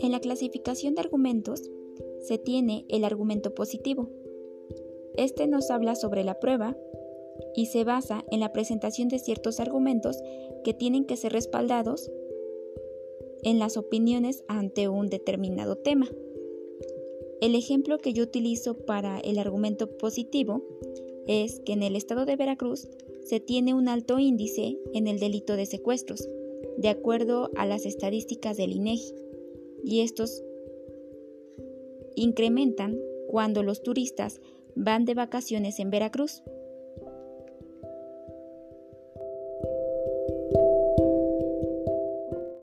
En la clasificación de argumentos se tiene el argumento positivo. Este nos habla sobre la prueba y se basa en la presentación de ciertos argumentos que tienen que ser respaldados en las opiniones ante un determinado tema. El ejemplo que yo utilizo para el argumento positivo es que en el estado de Veracruz se tiene un alto índice en el delito de secuestros, de acuerdo a las estadísticas del INEGI, y estos incrementan cuando los turistas van de vacaciones en Veracruz.